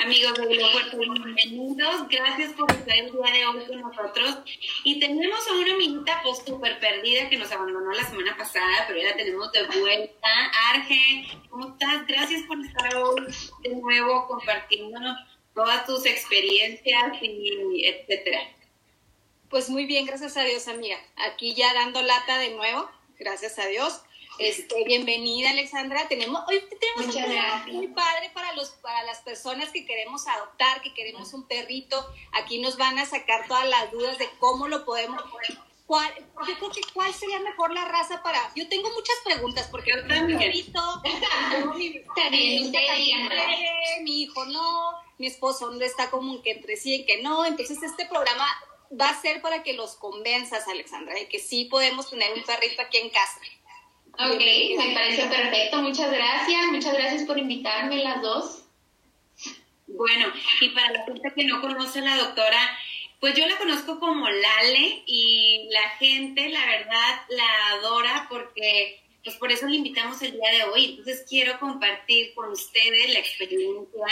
Amigos de Fuerte, bienvenidos. Gracias por estar el día de hoy con nosotros. Y tenemos a una amiguita pues súper perdida que nos abandonó la semana pasada, pero ya la tenemos de vuelta. Arge, ¿cómo estás? Gracias por estar hoy de nuevo compartiéndonos todas tus experiencias y etcétera. Pues muy bien, gracias a Dios, amiga. Aquí ya dando lata de nuevo, gracias a Dios. Este, bienvenida Alexandra. Tenemos, hoy tenemos un programa muy padre para los, para las personas que queremos adoptar, que queremos un perrito. Aquí nos van a sacar todas las dudas de cómo lo podemos. ¿Cuál, yo creo que cuál sería mejor la raza para. Yo tengo muchas preguntas porque yo tengo un perrito, mi, mi hijo no, mi esposo no está como que entre sí y que no. Entonces este programa va a ser para que los convenzas, Alexandra, de que sí podemos tener un perrito aquí en casa. Ok, me parece perfecto. Muchas gracias. Muchas gracias por invitarme las dos. Bueno, y para la gente que no conoce a la doctora, pues yo la conozco como Lale y la gente, la verdad, la adora porque, pues por eso la invitamos el día de hoy. Entonces quiero compartir con ustedes la experiencia,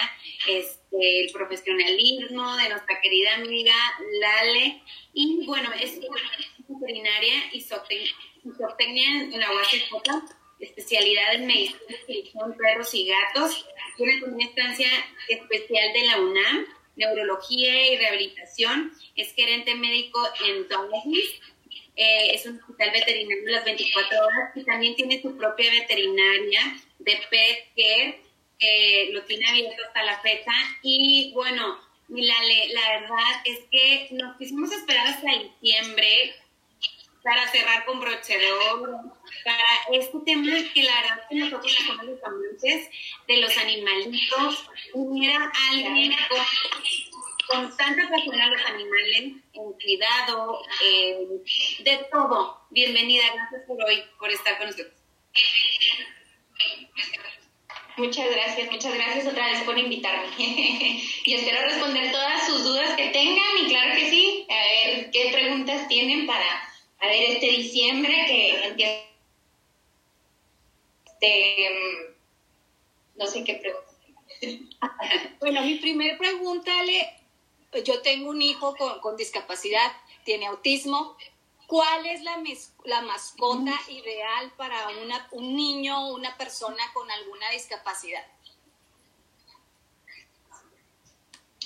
este, el profesionalismo de nuestra querida amiga Lale. Y bueno, es veterinaria y zootecnia en la UACJ, especialidad en medicina de perros y gatos. Tiene una estancia especial de la UNAM, neurología y rehabilitación. Es gerente médico en Douglas. Eh, es un hospital veterinario las 24 horas y también tiene su propia veterinaria de pet care, que lo tiene abierto hasta la fecha. Y bueno, Milale, la verdad es que nos quisimos esperar hasta diciembre para cerrar con broche de oro, para este tema que la verdad que los amantes de los animalitos, hubiera alguien con, tanta pasión a los animales, en cuidado, de todo. Bienvenida, gracias por hoy, por estar con nosotros. Muchas gracias, muchas gracias otra vez por invitarme. y espero responder todas sus dudas que tengan y claro que sí, a ver qué preguntas tienen para a ver, este diciembre que empieza, este, no sé qué pregunta. bueno, mi primera pregunta, Ale, yo tengo un hijo con, discapacidad, tiene autismo. ¿Cuál es la, la mascota ideal para una, un niño o una persona con alguna discapacidad?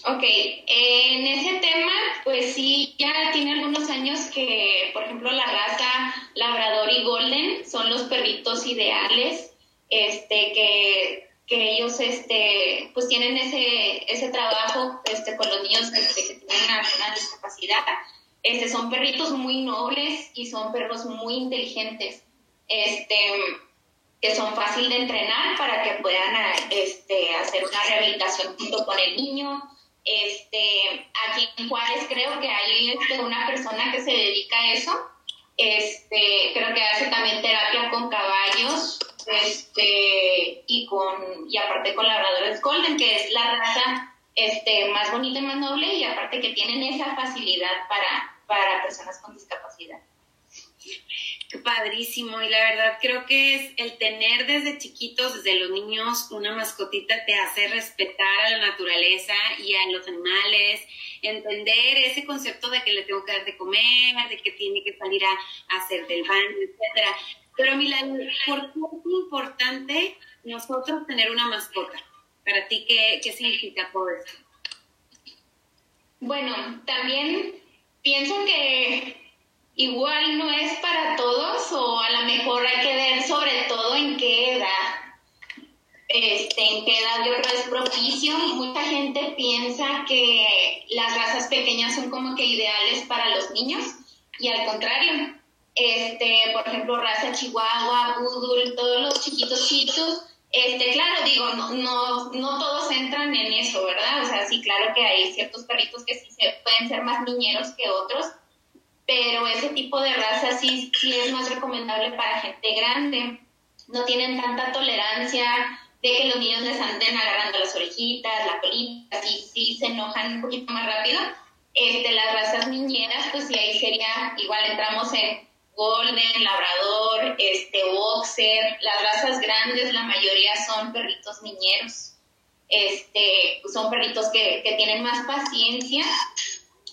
Ok, en ese tema, pues sí, ya tiene algunos años que, por ejemplo, la raza Labrador y Golden son los perritos ideales, este, que, que ellos, este, pues tienen ese, ese trabajo, este, con los niños este, que tienen alguna discapacidad. Este, son perritos muy nobles y son perros muy inteligentes, este, que son fáciles de entrenar para que puedan, este, hacer una rehabilitación junto con el niño este, aquí en Juárez creo que hay este, una persona que se dedica a eso. Este, creo que hace también terapia con caballos, este, y con, y aparte con labradores golden, que es la raza, este, más bonita y más noble, y aparte que tienen esa facilidad para, para personas con discapacidad. Padrísimo, y la verdad creo que es el tener desde chiquitos, desde los niños, una mascotita te hace respetar a la naturaleza y a los animales, entender ese concepto de que le tengo que dar de comer, de que tiene que salir a, hacer del baño, etcétera. Pero Milán, ¿por qué es importante nosotros tener una mascota? Para ti, ¿qué, qué significa todo esto? Bueno, también pienso que igual no es para todos o a lo mejor hay que ver sobre todo en qué edad. Este, en qué edad yo creo es propicio. Mucha gente piensa que las razas pequeñas son como que ideales para los niños y al contrario. Este, por ejemplo, raza chihuahua, poodle, todos los chiquitos chitos, este, claro, digo, no, no, no todos entran en eso, ¿verdad? O sea, sí, claro que hay ciertos perritos que sí se, pueden ser más niñeros que otros, pero ese tipo de raza sí, sí es más recomendable para gente grande. No tienen tanta tolerancia de que los niños les anden agarrando las orejitas, la colita, sí, sí se enojan un poquito más rápido. Este, las razas niñeras, pues sí, ahí sería, igual entramos en golden, labrador, este, boxer. Las razas grandes, la mayoría son perritos niñeros. este, son perritos que, que tienen más paciencia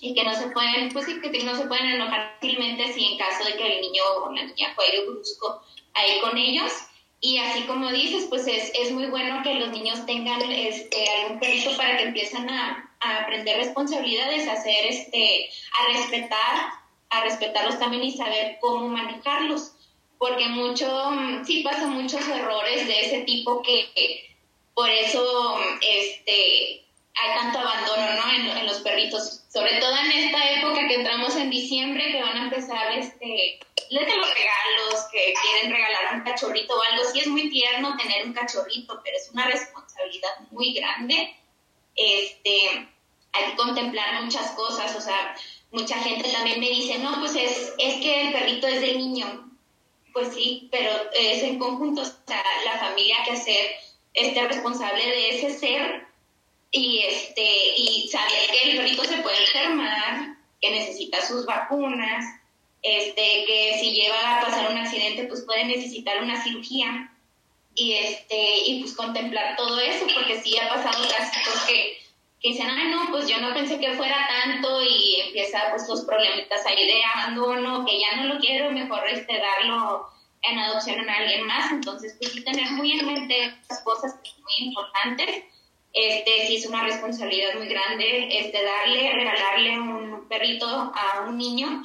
y que no se pueden, pues sí, que no se pueden enojar fácilmente así en caso de que el niño o la niña juegue brusco ahí con ellos. Y así como dices, pues es, es muy bueno que los niños tengan este, algún perrito para que empiecen a, a, aprender responsabilidades, a hacer, este, a respetar, a respetarlos también y saber cómo manejarlos. Porque mucho, sí pasan muchos errores de ese tipo que por eso, este, hay tanto abandono ¿no? en, los perritos, sobre todo en esta época que entramos en diciembre, que van a empezar este, los regalos, que quieren regalar un cachorrito o algo. Sí es muy tierno tener un cachorrito, pero es una responsabilidad muy grande. Este, hay que contemplar muchas cosas, o sea, mucha gente también me dice, no, pues es, es que el perrito es del niño. Pues sí, pero es en conjunto, o sea, la familia que hacer este responsable de ese ser y este y saber que el perrito se puede enfermar, que necesita sus vacunas, este que si lleva a pasar un accidente pues puede necesitar una cirugía y este y pues contemplar todo eso porque sí ha pasado casos que que dicen, ay no, pues yo no pensé que fuera tanto y empieza pues los problemitas ahí de abandono, que ya no lo quiero, mejor este darlo en adopción a alguien más, entonces pues sí tener muy en mente las cosas muy importantes este sí es una responsabilidad muy grande, este darle, regalarle un perrito a un niño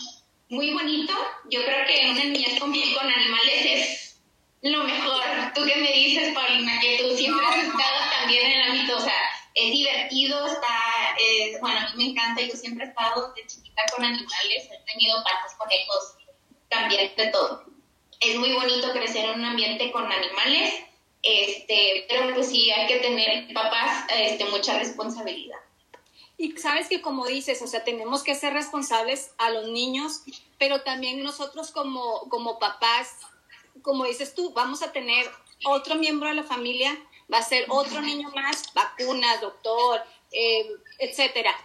muy bonito. Yo creo que una niña con, con animales es lo mejor. Tú que me dices, Paulina, que tú siempre has estado también en el ámbito, o sea, es divertido, está, bueno, a mí me encanta, yo siempre he estado de chiquita con animales, he tenido patos, conejos, también de todo. Es muy bonito crecer en un ambiente con animales este, pero pues sí hay que tener papás este, mucha responsabilidad. Y sabes que como dices, o sea, tenemos que ser responsables a los niños, pero también nosotros como, como papás, como dices tú, vamos a tener otro miembro de la familia, va a ser otro niño más, vacunas, doctor, eh, etcétera.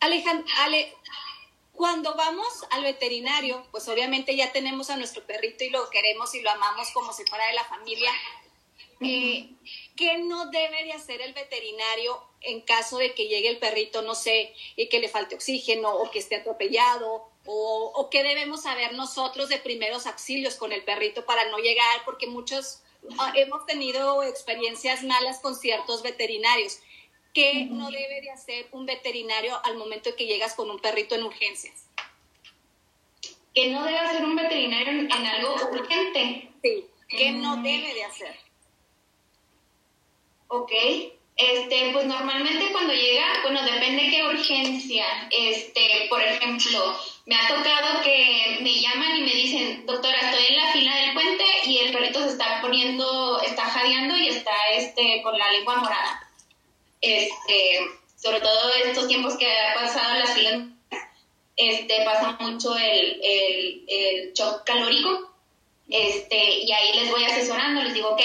Alejandro, Ale, cuando vamos al veterinario, pues obviamente ya tenemos a nuestro perrito y lo queremos y lo amamos como si fuera de la familia, eh, ¿Qué no debe de hacer el veterinario en caso de que llegue el perrito, no sé, y que le falte oxígeno o que esté atropellado? O, o qué debemos saber nosotros de primeros auxilios con el perrito para no llegar? Porque muchos ah, hemos tenido experiencias malas con ciertos veterinarios. ¿Qué no debe de hacer un veterinario al momento de que llegas con un perrito en urgencias? ¿Qué no debe hacer un veterinario en, en algo urgente? Sí, ¿qué no debe de hacer? Ok. Este, pues normalmente cuando llega, bueno, depende qué urgencia. Este, por ejemplo, me ha tocado que me llaman y me dicen, doctora, estoy en la fila del puente y el perrito se está poniendo, está jadeando y está este, con la lengua morada. Este, sobre todo estos tiempos que ha pasado la fila, este, pasa mucho el, el, el shock calórico. Este, y ahí les voy asesorando, les digo, ok,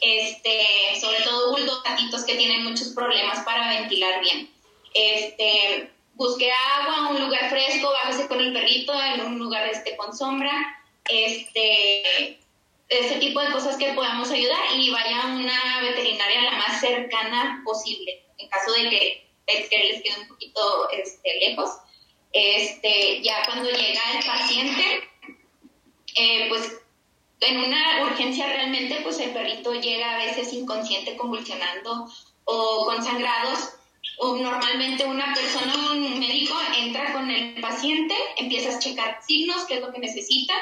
este, sobre todo bulldog, gatitos que tienen muchos problemas para ventilar bien. Este, busque agua, un lugar fresco, bájese con el perrito en un lugar este, con sombra, este, ese tipo de cosas que podamos ayudar y vaya a una veterinaria la más cercana posible, en caso de que, que les quede un poquito este, lejos. Este, ya cuando llega el paciente, eh, pues en una urgencia realmente, pues el perrito llega a veces inconsciente, convulsionando o con sangrados. Normalmente una persona, un médico, entra con el paciente, empieza a checar signos, qué es lo que necesita,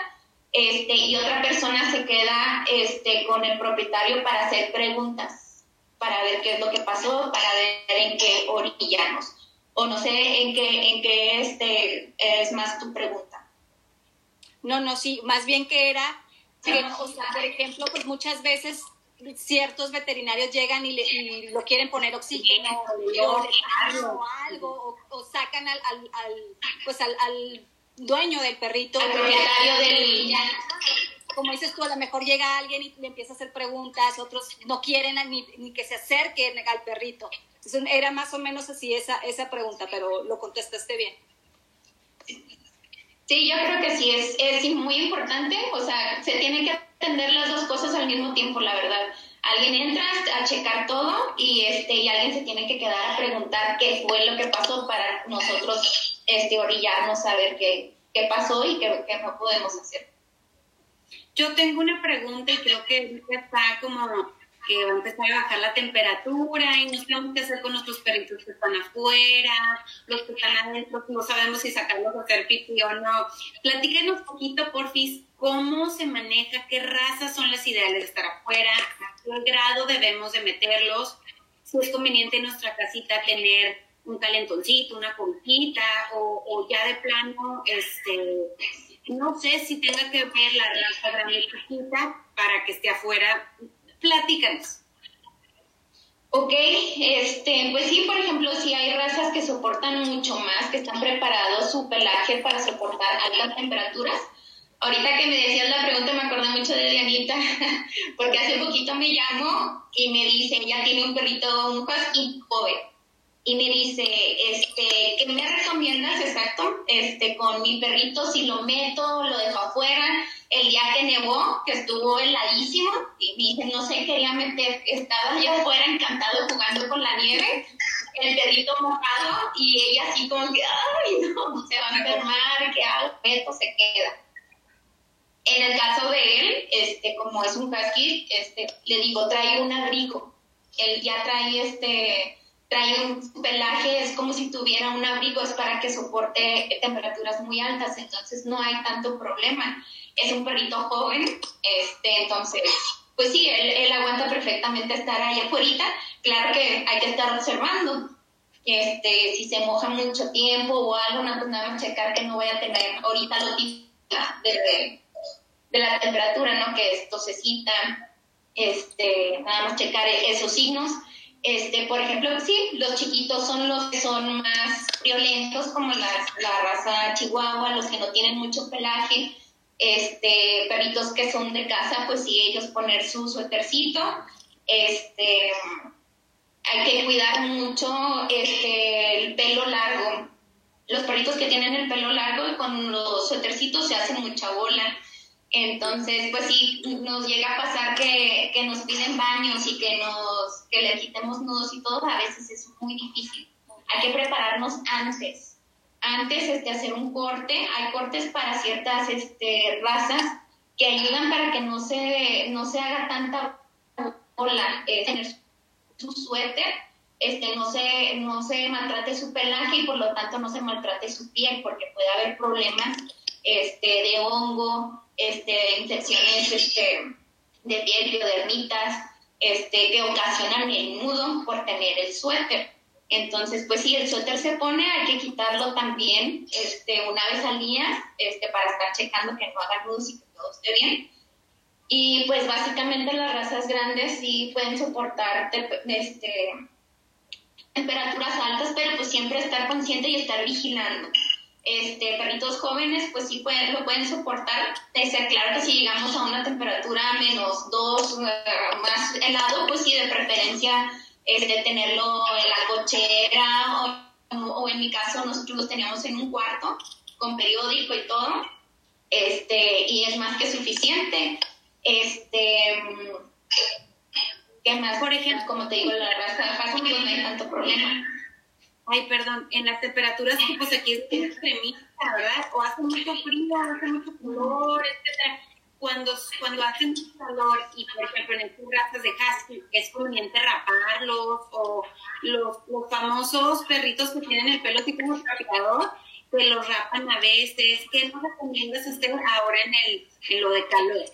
este, y otra persona se queda este, con el propietario para hacer preguntas, para ver qué es lo que pasó, para ver en qué orillamos. O no sé en qué, en qué este, es más tu pregunta. No, no, sí, más bien que era por ejemplo, pues muchas veces ciertos veterinarios llegan y, lo quieren poner oxígeno o, algo, o, sacan al, pues al, dueño del perrito. Al propietario del... Como dices tú, a lo mejor llega alguien y le empieza a hacer preguntas, otros no quieren ni, ni que se acerque al perrito. era más o menos así esa, esa pregunta, pero lo contestaste bien. Sí, yo creo que sí, es, es muy importante, o sea, se tiene que atender las dos cosas al mismo tiempo, la verdad. Alguien entra a checar todo y, este, y alguien se tiene que quedar a preguntar qué fue lo que pasó para nosotros este, orillarnos a ver qué, qué pasó y qué, qué no podemos hacer. Yo tengo una pregunta y creo que está como que va a empezar a bajar la temperatura y no sabemos qué hacer con nuestros perritos que están afuera, los que están adentro, no sabemos si sacarlos a hacer pipí o no. Platíquenos un poquito, porfis, cómo se maneja, qué razas son las ideales de estar afuera, a qué grado debemos de meterlos, si es conveniente en nuestra casita tener un calentoncito, una conquita o, o ya de plano, este, no sé si tenga que ver la raza grande para que esté afuera Platícanos. Ok, este, pues sí, por ejemplo, si hay razas que soportan mucho más, que están preparados su pelaje para soportar altas temperaturas. Ahorita que me decías la pregunta me acordé mucho de Dianita, porque hace poquito me llamó y me dice, ella tiene un perrito, un husky joven, y me dice, este, ¿qué me recomiendas exacto? Este, con mi perrito, si lo meto, lo dejo afuera, el día que nevó, que estuvo heladísimo, y dije, no sé, quería meter, estaba allá afuera encantado jugando con la nieve, el perrito mojado, y ella así como que, ay, no, se va a enfermar, ¿qué hago? Meto, se queda. En el caso de él, este, como es un husky, este, le digo, trae un abrigo. Él ya trae este, trae un pelaje, es como si tuviera un abrigo, es para que soporte temperaturas muy altas, entonces no hay tanto problema es un perrito joven, este, entonces, pues sí, él, aguanta perfectamente estar ahí afuera. Claro que hay que estar observando, este, si se moja mucho tiempo o algo, pues nada más checar que no voy a tener ahorita lo típico de, de, la temperatura, ¿no? Que es tosecita, este, nada más checar esos signos. Este, por ejemplo, sí, los chiquitos son los que son más violentos, como la, la raza chihuahua, los que no tienen mucho pelaje, este, perritos que son de casa, pues sí, ellos poner su suétercito, este, hay que cuidar mucho este, el pelo largo. Los perritos que tienen el pelo largo con los suétercitos se hacen mucha bola. Entonces, pues sí, nos llega a pasar que, que nos piden baños y que nos que le quitemos nudos y todo, a veces es muy difícil. Hay que prepararnos antes antes de este, hacer un corte. Hay cortes para ciertas este, razas que ayudan para que no se, no se haga tanta ola, eh, tener su suéter, este, no, se, no se maltrate su pelaje y por lo tanto no se maltrate su piel porque puede haber problemas este, de hongo, este, infecciones este, de piel, biodermitas, este, que ocasionan el nudo por tener el suéter. Entonces, pues si el suéter se pone, hay que quitarlo también este, una vez al día este, para estar checando que no haga luz y que todo esté bien. Y pues básicamente las razas grandes sí pueden soportar este, temperaturas altas, pero pues siempre estar consciente y estar vigilando. Este, perritos jóvenes pues sí pueden, lo pueden soportar. Es claro que si llegamos a una temperatura menos dos, eh, más helado, pues sí, de preferencia de tenerlo en la cochera o, en mi caso nosotros los teníamos en un cuarto con periódico y todo, este, y es más que suficiente. Este, ¿qué más? Por ejemplo, como te digo, la raza de pues no hay tanto problema. Ay, perdón, en las temperaturas que pues aquí es extremista, ¿verdad? O hace mucho frío, hace mucho calor, etcétera cuando, cuando hacen calor y, por ejemplo, en estas razas de husky es conveniente raparlos o los, los famosos perritos que tienen el pelo tipo un que los rapan a veces. ¿Qué nos recomiendas usted ahora en, el, en lo de calor?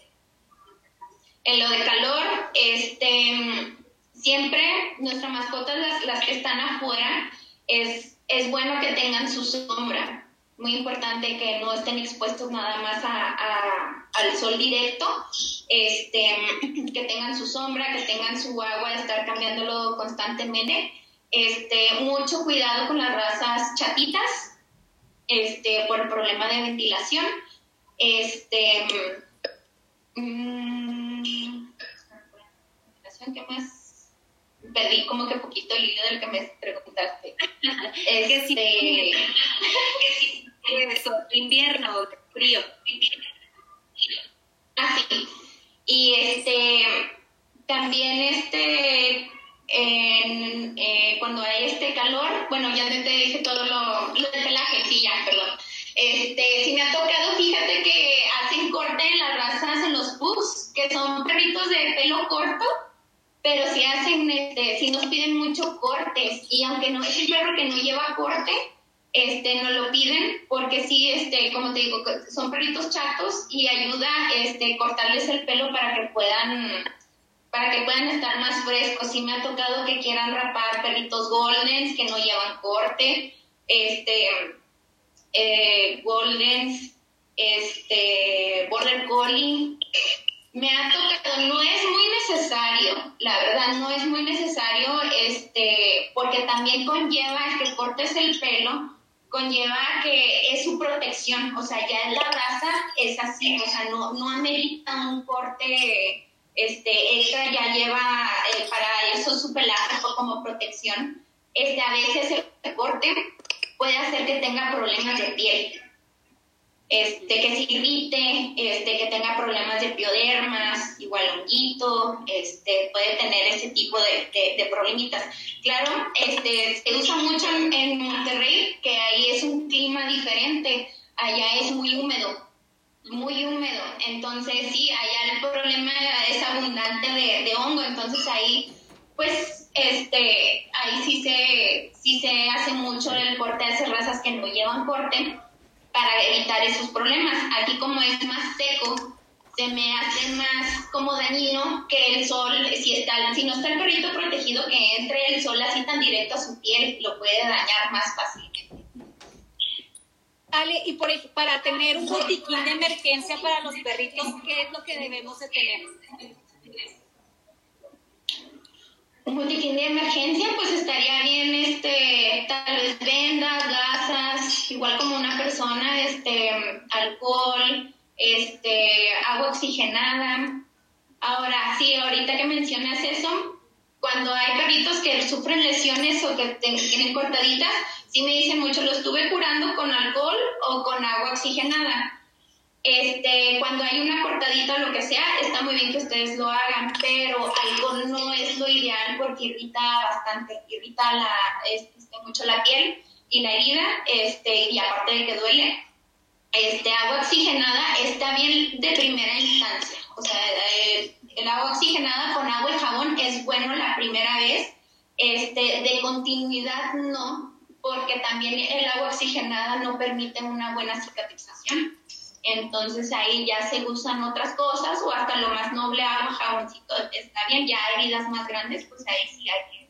En lo de calor, este, siempre nuestras mascotas, las, las que están afuera, es, es bueno que tengan su sombra muy importante que no estén expuestos nada más a, al sol directo, este, que tengan su sombra, que tengan su agua, estar cambiándolo constantemente. Este, mucho cuidado con las razas chatitas, este, por el problema de ventilación. Este, mmm, ¿qué más? Perdí como que poquito el hilo del que me preguntaste. este, eso, invierno, frío. Así. Y este, también este, eh, cuando hay este calor, bueno, ya te, dije todo lo, lo del pelaje, sí, ya, perdón. Este, si me ha tocado, fíjate que hacen corte en las razas en los pugs, que son perritos de pelo corto, pero si hacen, este, si nos piden mucho cortes, y aunque no es un perro que no lleva corte, este, nos lo piden porque sí, este, como te digo, son perritos chatos y ayuda, este, cortarles el pelo para que puedan para que puedan estar más frescos. Sí me ha tocado que quieran rapar perritos goldens que no llevan corte, este, eh, goldens, este, border collie. Me ha tocado, no es muy necesario, la verdad, no es muy necesario, este, porque también conlleva el que cortes el pelo, conlleva que es su protección, o sea, ya la raza es así, o sea, no, no amerita un corte este, extra, ya lleva eh, para eso su pelaje como protección. Este, a veces el corte puede hacer que tenga problemas de piel, este, que se irrite, este, que tenga problemas de piodermas, igual honguito, este, puede tener ese tipo de, de, problemitas. Claro, este, se usa mucho en, Monterrey, que ahí es un clima diferente, allá es muy húmedo, muy húmedo, entonces sí, allá el problema es abundante de, de hongo, entonces ahí, pues, este, ahí sí se, sí se hace mucho el corte de razas que no llevan corte, para evitar esos problemas. Aquí como es más seco, se me hace más como dañino que el sol, si, está, si no está el perrito protegido, que entre el sol así tan directo a su piel, lo puede dañar más fácilmente. Ale, y por, para tener un botiquín de emergencia para los perritos, ¿qué es lo que debemos de tener? Un botiquín de emergencia, pues estaría bien, este, tal vez vendas, gasas, igual como este, alcohol, este, agua oxigenada. Ahora, sí, ahorita que mencionas eso, cuando hay perritos que sufren lesiones o que tienen cortaditas, sí me dicen mucho, lo estuve curando con alcohol o con agua oxigenada. Este, cuando hay una cortadita o lo que sea, está muy bien que ustedes lo hagan, pero algo no es lo ideal porque irrita bastante, irrita la, este, mucho la piel y la herida, este, y aparte de que duele, este, agua oxigenada está bien de primera instancia. O sea, el, el, agua oxigenada con agua y jabón es bueno la primera vez, este, de continuidad no, porque también el agua oxigenada no permite una buena cicatrización entonces ahí ya se usan otras cosas o hasta lo más noble agua, jaboncito, está bien, ya heridas más grandes, pues ahí sí hay que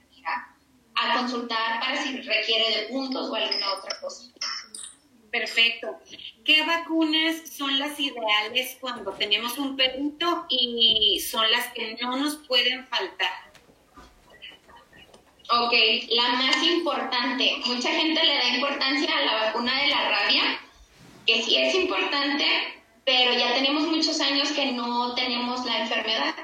a, consultar para si requiere de puntos o alguna otra cosa. Perfecto. ¿Qué vacunas son las ideales cuando tenemos un perrito y son las que no nos pueden faltar? Ok, la más importante. Mucha gente le da importancia a la vacuna de la rabia que sí es importante, pero ya tenemos muchos años que no tenemos la enfermedad.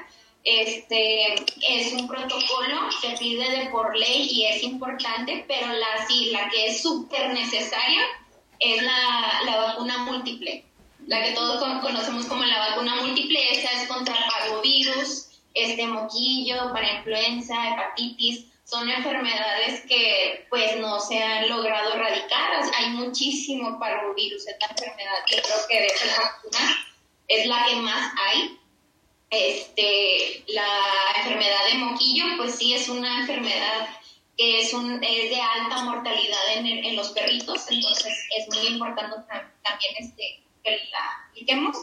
Este es un protocolo que pide de por ley y es importante, pero la sí, la que es súper necesaria es la, la, vacuna múltiple, la que todos conocemos como la vacuna múltiple, esa es contra parvovirus, este moquillo, para influenza, hepatitis, son enfermedades que pues no se han logrado erradicar. Hay muchísimo parvovirus, esta enfermedad que creo que de esa vacuna es la que más hay. Este, la enfermedad de moquillo, pues sí es una enfermedad que es, un, es de alta mortalidad en, en los perritos, entonces es muy importante también este, que la apliquemos.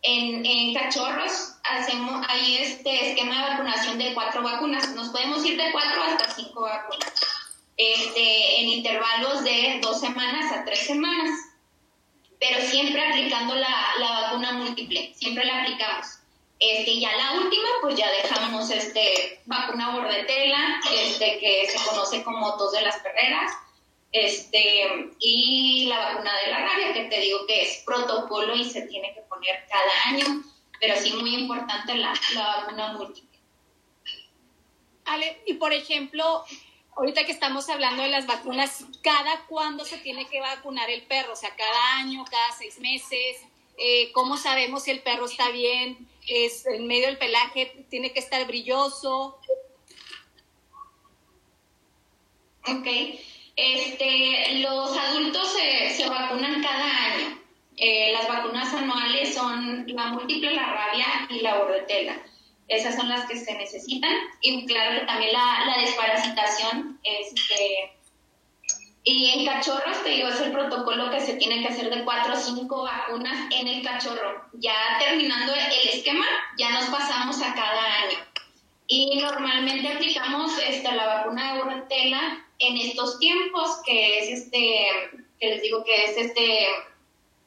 En, en, cachorros hacemos ahí este esquema de vacunación de cuatro vacunas. Nos podemos ir de cuatro hasta cinco vacunas. Este, en intervalos de dos semanas a tres semanas. Pero siempre aplicando la, la vacuna múltiple. Siempre la aplicamos. Este, ya la última, pues ya dejamos este, vacuna bordetela, este, que se conoce como tos de las perreras este, y la vacuna de la rabia, que te digo que es protocolo y se tiene que poner cada año, pero sí muy importante la, la vacuna múltiple. Ale, y por ejemplo, ahorita que estamos hablando de las vacunas, ¿cada cuándo se tiene que vacunar el perro? O sea, cada año, cada seis meses. eh, cómo sabemos si el perro está bien, es en medio del pelaje, tiene que estar brilloso. Ok, este, los adultos se, se vacunan cada año. Eh, las vacunas anuales son la múltiple, la rabia y la bordetela. Esas son las que se necesitan. Y claro que también la, la desparasitación. Este, y en cachorros, te digo, es el protocolo que se tiene que hacer de cuatro o cinco vacunas en el cachorro. Ya terminando el esquema, ya nos pasamos a cada año. Y normalmente aplicamos esta, la vacuna de bordetela en estos tiempos, que es este, que les digo que es este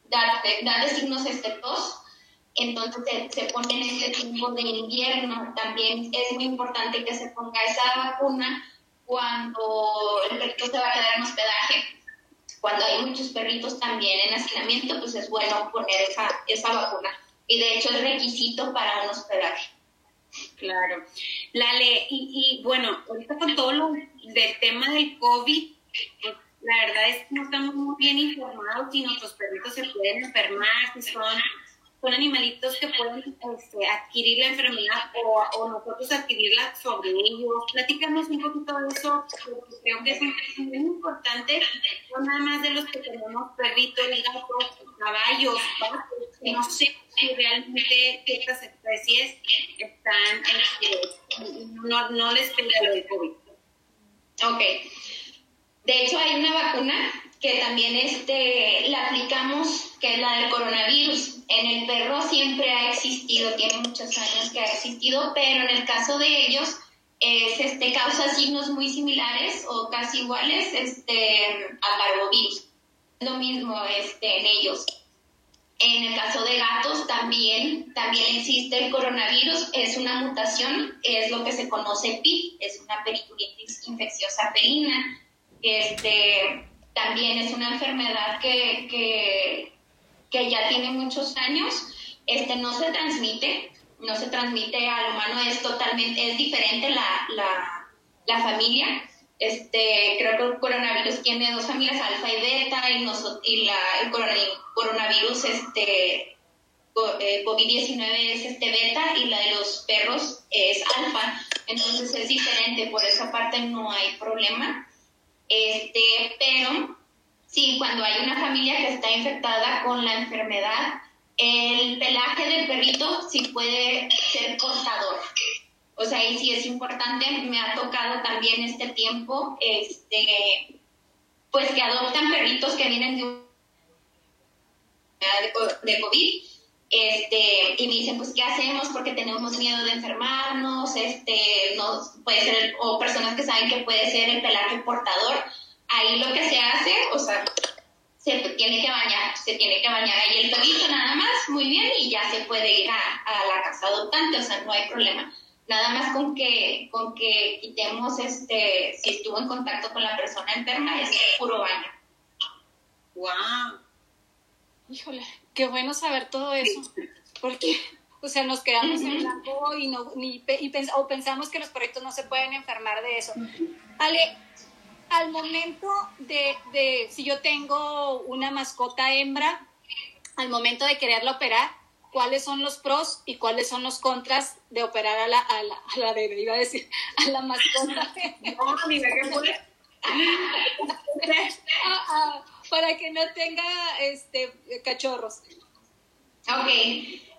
dar, de signos este entonces se, se, pone en este tiempo de invierno. También es muy importante que se ponga esa vacuna cuando el perrito se va a quedar en hospedaje. Cuando hay muchos perritos también en hacinamiento, pues es bueno poner esa, esa vacuna. Y de hecho es requisito para un hospedaje. Claro. Lale, y, y bueno, ahorita con todo lo del tema del COVID, la verdad es que no estamos muy bien informados si nuestros perritos se pueden enfermar, si son, son animalitos que pueden este, adquirir la enfermedad o, nosotros adquirirla sobre ellos. Platícanos un poquito de eso, porque creo que es muy importante, no nada más de los que tenemos perritos, gatos, caballos, no sé si realmente ciertas especies están, este, no, no les pega lo del COVID. Ok. De hecho, hay una vacuna que también este, la aplicamos, que es la del coronavirus. En el perro siempre ha existido, tiene muchos años que ha existido, pero en el caso de ellos es, este, causa signos muy similares o casi iguales este, a parvovirus. Lo mismo este, en ellos. En el caso de gatos también, también existe el coronavirus, es una mutación, es lo que se conoce PIP, es una perituritis infecciosa perina este, también es una enfermedad que, que, que, ya tiene muchos años. Este, no se transmite, no se transmite al humano, es totalmente, es diferente la, la, la familia. Este, creo que el coronavirus tiene dos familias, alfa y beta, y, y la, el coronavirus, este, eh, COVID-19 es este beta y la de los perros es alfa. Entonces es diferente, por esa parte no hay problema. Este, pero sí, cuando hay una familia que está infectada con la enfermedad, el pelaje del perrito sí puede ser portador. O sea, y sí es importante, me ha tocado también este tiempo, este, pues que adoptan perritos que vienen de, de COVID este, y me dicen, pues, ¿qué hacemos? Porque tenemos miedo de enfermarnos, este, no, puede ser, o personas que saben que puede ser el pelaje portador. Ahí lo que se hace, o sea, se tiene que bañar, se tiene que bañar ahí el perrito nada más, muy bien, y ya se puede ir a, a, la casa adoptante, o sea, no hay problema. Nada más con que, con que quitemos, este, si estuvo en contacto con la persona enferma, es puro baño. ¡Wow! Híjole, qué bueno saber todo eso, porque, o sea, nos quedamos en blanco y, no, ni, y o pensamos que los perritos no se pueden enfermar de eso. Ale, al momento de, de, si yo tengo una mascota hembra, al momento de quererla operar, cuáles son los pros y cuáles son los contras de operar a la, a la, a la de, iba a decir, a la mascota. no, ni qué para que no tenga este cachorros. Ok,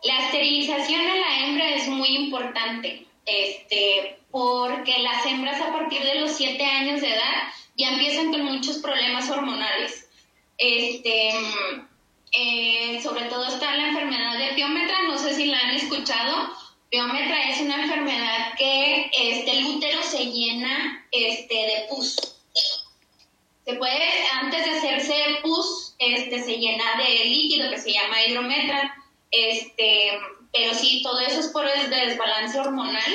la esterilización de la hembra es muy importante, este, porque las hembras a partir de los 7 años de edad ya empiezan con muchos problemas hormonales. Este, eh, sobre todo está la enfermedad de piómetra, no sé si la han escuchado. Piómetra es una enfermedad que este, el útero se llena este, de pus. Se puede, antes de hacerse pus, este, se llena de líquido que se llama hidrometra, este, pero sí, todo eso es por el desbalance hormonal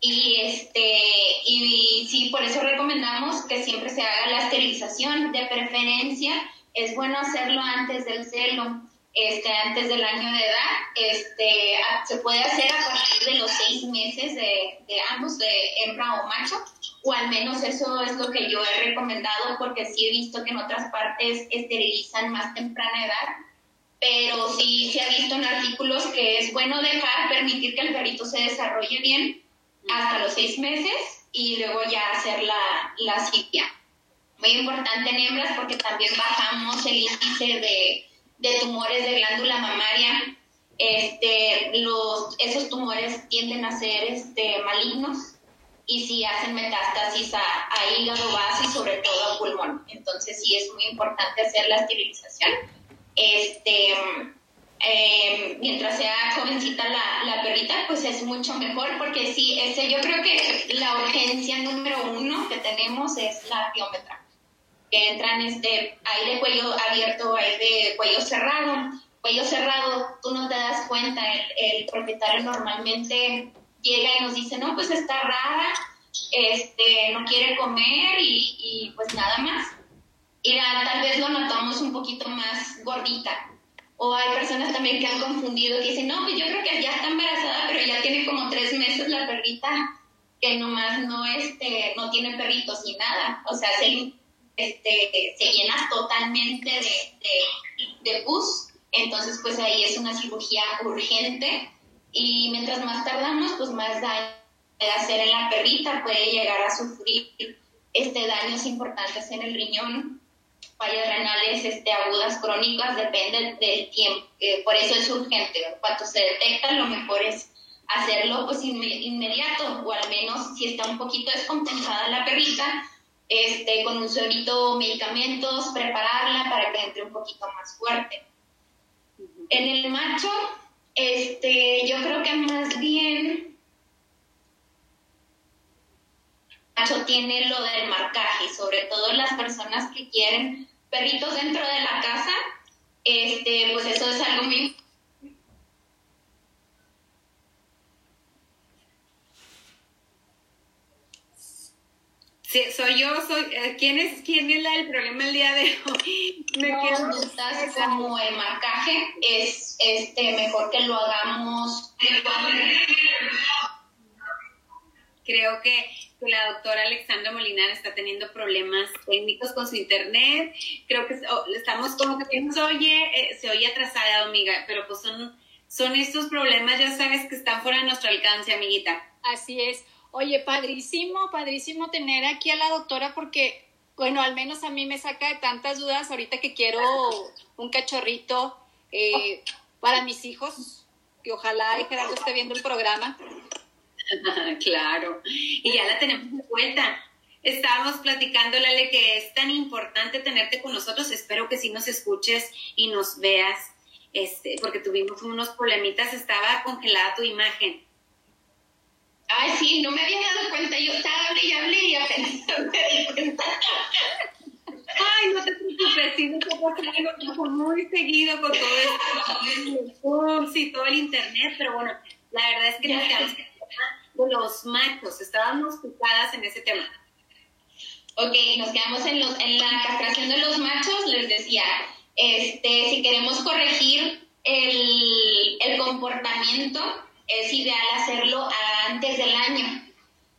y este y, sí por eso recomendamos que siempre se haga la esterilización. De preferencia es bueno hacerlo antes del celo este antes del año de edad este se puede hacer a partir de los seis meses de, de ambos de hembra o macho o al menos eso es lo que yo he recomendado porque sí he visto que en otras partes esterilizan más temprana edad pero sí se ha visto en artículos que es bueno dejar, permitir que el perrito se desarrolle bien hasta los seis meses y luego ya hacer la, la Muy importante en hembras porque también bajamos el índice de, de tumores de glándula mamaria. Este, los, esos tumores tienden a ser este, malignos y si hacen metástasis a, a hígado, vaso y sobre todo a pulmón. Entonces sí es muy importante hacer la esterilización este, eh, mientras sea jovencita la, la, perrita, pues es mucho mejor porque sí, ese, yo creo que la urgencia número uno que tenemos es la biómetra, que entran, este, hay de cuello abierto, hay de cuello cerrado, cuello cerrado, tú no te das cuenta, el, propietario normalmente llega y nos dice, no, pues está rara, este, no quiere comer y, y pues nada más y tal vez lo notamos un poquito más gordita. O hay personas también que han confundido, que dicen, no, pues yo creo que ya está embarazada, pero ya tiene como tres meses la perrita, que nomás no, este, no tiene perritos ni nada. O sea, se, este, se llena totalmente de, de, pus. Entonces, pues ahí es una cirugía urgente. Y mientras más tardamos, pues más daño puede hacer en la perrita, puede llegar a sufrir este, daños importantes en el riñón fallas renales este, agudas crónicas depende del tiempo, eh, por eso es urgente. Cuando se detecta, lo mejor es hacerlo pues inmediato, o al menos si está un poquito descompensada la perrita, este, con un solito medicamentos, prepararla para que entre un poquito más fuerte. En el macho, este, yo creo que más bien macho tiene lo del marcaje, sobre todo las personas que quieren perritos dentro de la casa, este, pues eso es algo muy Sí, soy yo, soy. Eh, ¿Quién es quién es la del problema el día de hoy? Me no, quedo como el marcaje es este mejor que lo hagamos. Creo que la doctora Alexandra Molinar está teniendo problemas técnicos con su internet. Creo que oh, estamos como que se oye, eh, se oye atrasada, amiga, pero pues son, son estos problemas, ya sabes, que están fuera de nuestro alcance, amiguita. Así es. Oye, padrísimo, padrísimo tener aquí a la doctora porque, bueno, al menos a mí me saca de tantas dudas ahorita que quiero un cachorrito eh, para mis hijos, que ojalá Gerardo esté viendo el programa. claro, y ya la tenemos de vuelta. Estábamos platicándole Ale, que es tan importante tenerte con nosotros. Espero que sí nos escuches y nos veas, este, porque tuvimos unos problemitas, estaba congelada tu imagen. Ay, sí, no me había dado cuenta. Yo estaba hablé y hablé y apenas me di cuenta. Ay, no te preocupes, sí, nos muy seguido con todo esto, y todo el internet, pero bueno, la verdad es que nos quedamos de los machos. Estábamos picadas en ese tema. Ok, nos quedamos en, los, en la castración de los machos. Les decía, este, si queremos corregir el, el comportamiento, es ideal hacerlo antes del año.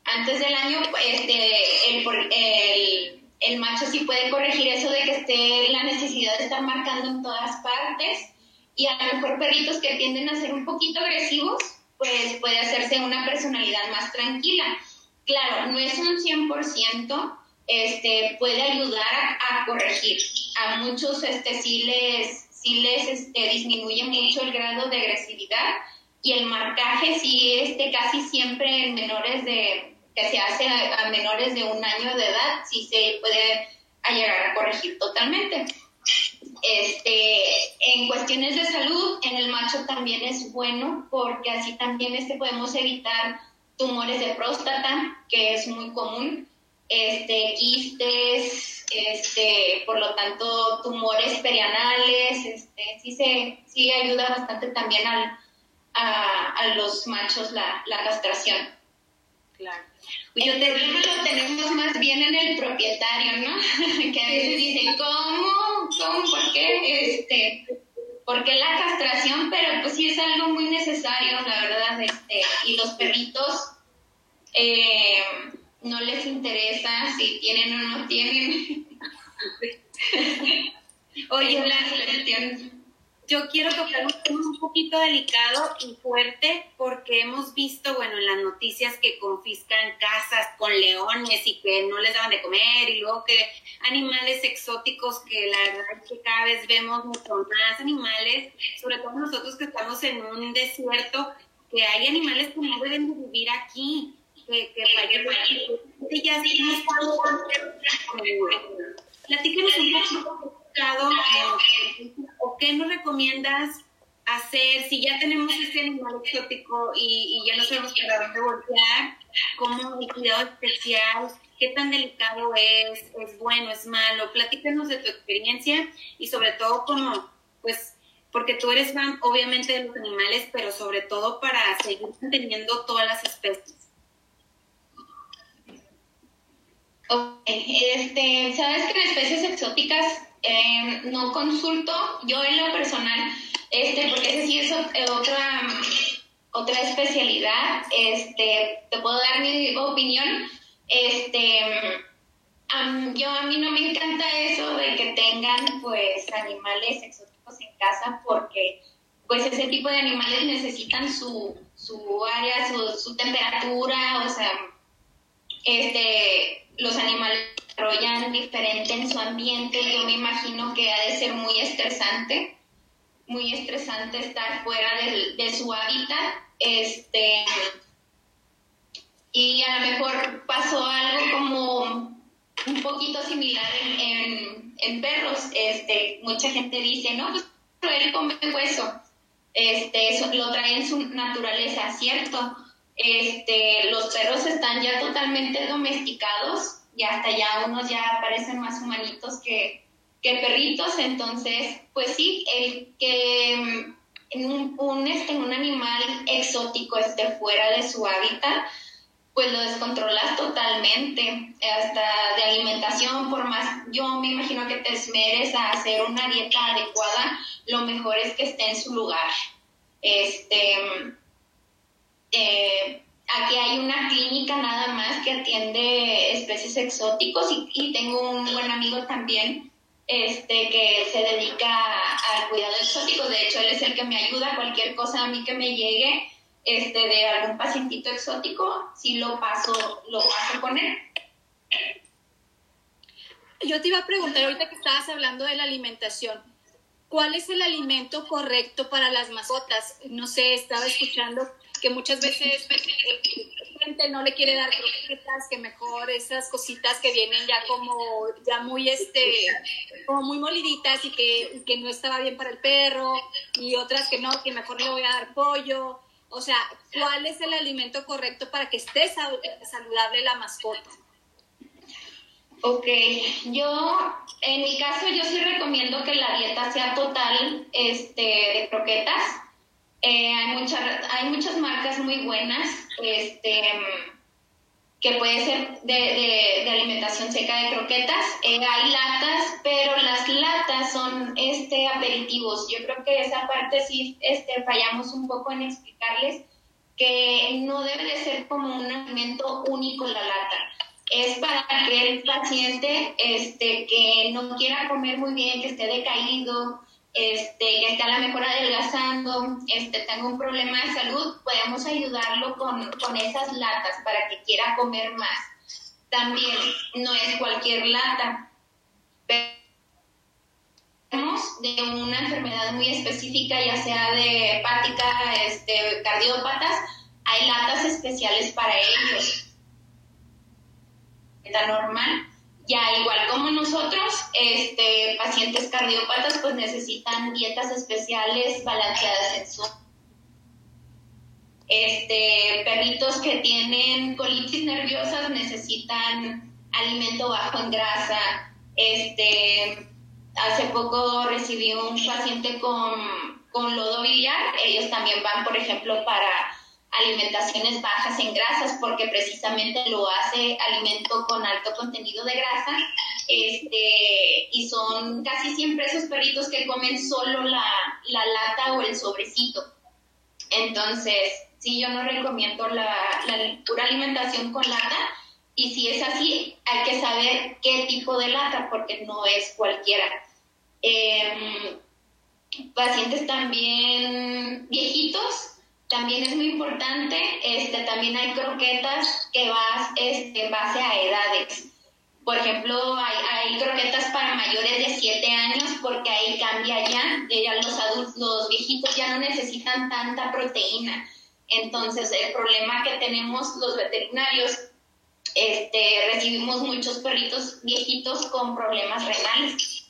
Antes del año, este, el, el, el macho sí puede corregir eso de que esté la necesidad de estar marcando en todas partes y a lo mejor perritos que tienden a ser un poquito agresivos, pues puede hacerse una personalidad más tranquila. Claro, no es un 100%, este, puede ayudar a, corregir. A muchos este, sí les, sí les este, disminuye mucho el grado de agresividad y el marcaje sí este, casi siempre en menores de, que se hace a, menores de un año de edad, sí se puede llegar a corregir totalmente. Este, en cuestiones de salud, en el macho también es bueno porque así también este, podemos evitar tumores de próstata, que es muy común, este, quistes, este, por lo tanto, tumores perianales, este, sí, se, sí ayuda bastante también al, a, a los machos la, la castración. Claro. El problema lo tenemos más bien en el propietario, ¿no? que a veces dicen, ¿cómo? ¿Cómo? ¿Por qué? Este, ¿Por qué la castración? Pero pues sí es algo muy necesario, la verdad. Este, y los perritos eh, no les interesa si tienen o no tienen. Oye, yo quiero tocar un tema un poquito delicado y fuerte porque hemos visto, bueno, en las noticias que confiscan casas con leones y que no les daban de comer y luego que animales exóticos que la verdad es que cada vez vemos mucho más animales, sobre todo nosotros que estamos en un desierto, que hay animales que no deben de vivir aquí, que, que que ya sí no Platícanos un poco o qué nos recomiendas hacer si ya tenemos este animal exótico y, ya no sabemos para dónde voltear, cómo el cuidado especial, qué tan delicado es, es bueno, es malo, platícanos de tu experiencia y sobre todo como, pues, porque tú eres fan obviamente de los animales, pero sobre todo para seguir manteniendo todas las especies. Este, sabes que en especies exóticas Em, no consulto, yo en lo personal, este, porque ese sí es eh, otra, otra especialidad, este, te puedo dar mi opinión, este, yo a mí no me encanta eso de que tengan pues animales exóticos en casa porque pues ese tipo de animales necesitan su, su área, su, su temperatura, o sea, este, los animales desarrollan diferente en su ambiente. Yo me imagino que ha de ser muy estresante, muy estresante estar fuera de su hábitat. Este, y a lo mejor pasó algo como un poquito similar en, en, perros. Este, mucha gente dice, no, pues él come hueso. Este, eso lo trae en su naturaleza, ¿cierto? Este, los perros están ya totalmente domesticados y hasta ya unos ya parecen más humanitos que, que perritos, entonces, pues sí, el que mm, un, un, este, un animal exótico esté fuera de su hábitat, pues lo descontrolas totalmente, hasta de alimentación, por más, yo me imagino que te esmeres a hacer una dieta adecuada, lo mejor es que esté en su lugar. Este, mm, eh, aquí hay una clínica nada más que atiende especies exóticos y, tengo un buen amigo también este que se dedica al cuidado exótico. De hecho, él es el que me ayuda. Cualquier cosa a mí que me llegue este, de algún pacientito exótico, si lo paso, lo paso con él. Yo te iba a preguntar ahorita que estabas hablando de la alimentación. ¿Cuál es el alimento correcto para las mascotas? No sé, estaba escuchando que muchas veces la gente no le quiere dar croquetas, que mejor esas cositas que vienen ya como, ya muy, este, como muy moliditas y que, que no estaba bien para el perro, y otras que no, que mejor le voy a dar pollo. O sea, ¿cuál es el alimento correcto para que esté saludable la mascota? Ok, yo, en mi caso, yo sí recomiendo que la dieta sea total este, de croquetas eh, hay, muchas, hay muchas marcas muy buenas este, que puede ser de, alimentación seca de croquetas. Eh, hay latas, pero las latas son este, aperitivos. Yo creo que esa parte sí este, fallamos un poco en explicarles que no debe de ser como un alimento único la lata. Es para aquel paciente este, que no quiera comer muy bien, que esté decaído, este, que está a lo mejor adelgazando, este, tenga un problema de salud, podemos ayudarlo con, con esas latas para que quiera comer más. También no es cualquier lata, pero de una enfermedad muy específica, ya sea de hepática, este, cardiópatas, hay latas especiales para ellos. Está normal ya igual como nosotros, este, pacientes cardiópatas pues necesitan dietas especiales balanceadas en su este, perritos que tienen colitis nerviosas necesitan alimento bajo en grasa. Este, hace poco recibí un paciente con, con lodo biliar. Ellos también van, por ejemplo, para alimentaciones bajas en grasas porque precisamente lo hace alimento con alto contenido de grasa este, y son casi siempre esos perritos que comen solo la, la lata o el sobrecito. Entonces, sí, yo no recomiendo la, la, pura alimentación con lata y si es así, hay que saber qué tipo de lata porque no es cualquiera. Em, pacientes también viejitos, también es muy importante, este, también hay croquetas que vas este, base a edades. Por ejemplo, hay, hay, croquetas para mayores de 7 años porque ahí cambia ya, ya los adultos, los viejitos ya no necesitan tanta proteína. Entonces, el problema que tenemos los veterinarios, este, recibimos muchos perritos viejitos con problemas renales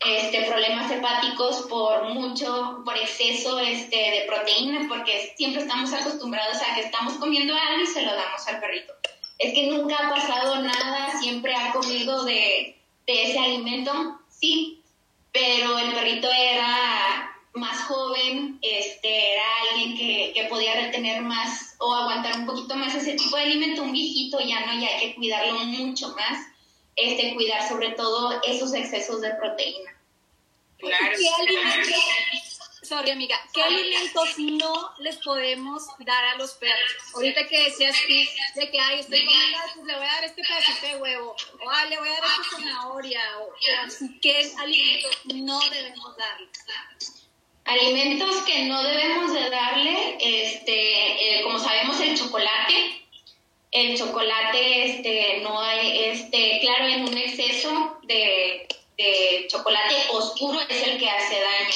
este, problemas hepáticos por mucho, por exceso este, de proteína, porque siempre estamos acostumbrados a que estamos comiendo algo y se lo damos al perrito. Es que nunca ha pasado nada, siempre ha comido de, de ese alimento, sí, pero el perrito era más joven, este, era alguien que, que, podía retener más o aguantar un poquito más ese tipo de alimento, un viejito ya no, ya hay que cuidarlo mucho más, este, cuidar sobre todo esos excesos de proteína. Claro. ¿Qué alimentos, sorry amiga, qué alimentos no les podemos dar a los perros? Ahorita que decías tú de que, ay, estoy comiendo, pues le voy a dar este pedacito de huevo, o ay, le voy a dar esta zanahoria, o, ¿qué alimentos no debemos darles? Alimentos que no debemos de darle, este, eh, como sabemos, el chocolate, el chocolate este no hay este claro en un exceso de de chocolate oscuro es el que hace daño.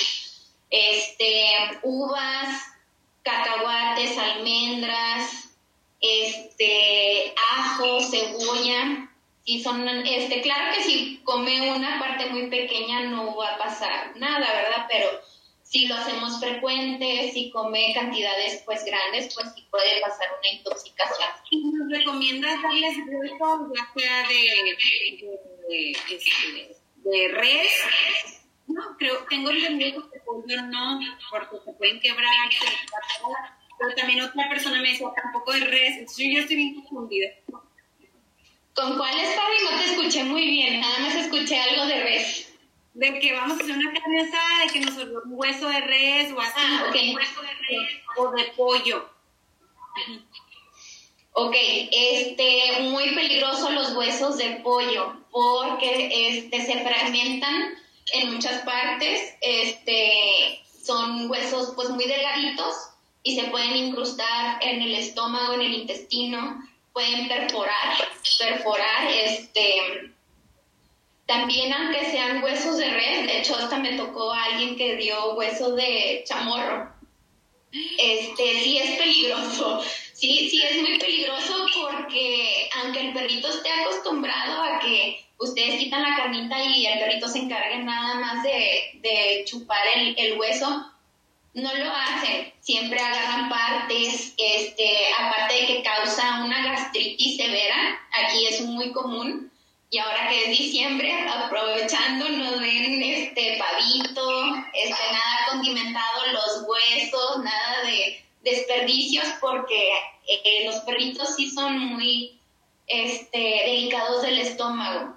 Este, uvas, cacahuates, almendras, este, ajo, cebolla. Y son, este, claro que si come una parte muy pequeña no va a pasar nada, ¿verdad? Pero si lo hacemos frecuente, si come cantidades pues grandes, pues sí puede pasar una intoxicación. ¿Nos recomiendas darles grupo, ya sea de, de, este, de res, no, creo, tengo entendido que pollo no, porque se pueden quebrar, pero también otra persona me decía tampoco de res, entonces yo ya estoy bien confundida. ¿Con cuál Fabi? No te escuché muy bien, nada más escuché algo de res. De que vamos a hacer una carne asada, de que nos un hueso de res o así, ah, okay. hueso de res o de pollo. Ok, este, muy peligroso los huesos de pollo porque este, se fragmentan en muchas partes, este, son huesos pues muy delgaditos y se pueden incrustar en el estómago, en el intestino, pueden perforar, perforar, este, también aunque sean huesos de res, de hecho hasta me tocó a alguien que dio hueso de chamorro, este, sí es peligroso, Sí, sí, es muy peligroso porque aunque el perrito esté acostumbrado a que ustedes quitan la carnita y el perrito se encargue nada más de, chupar el, hueso, no lo hacen. Siempre agarran partes, este, aparte de que causa una gastritis severa, aquí es muy común. Y ahora que es diciembre, aprovechando, nos ven este pavito, este, nada condimentado, los huesos, nada de desperdicios porque eh, los perritos sí son muy este, delicados del estómago.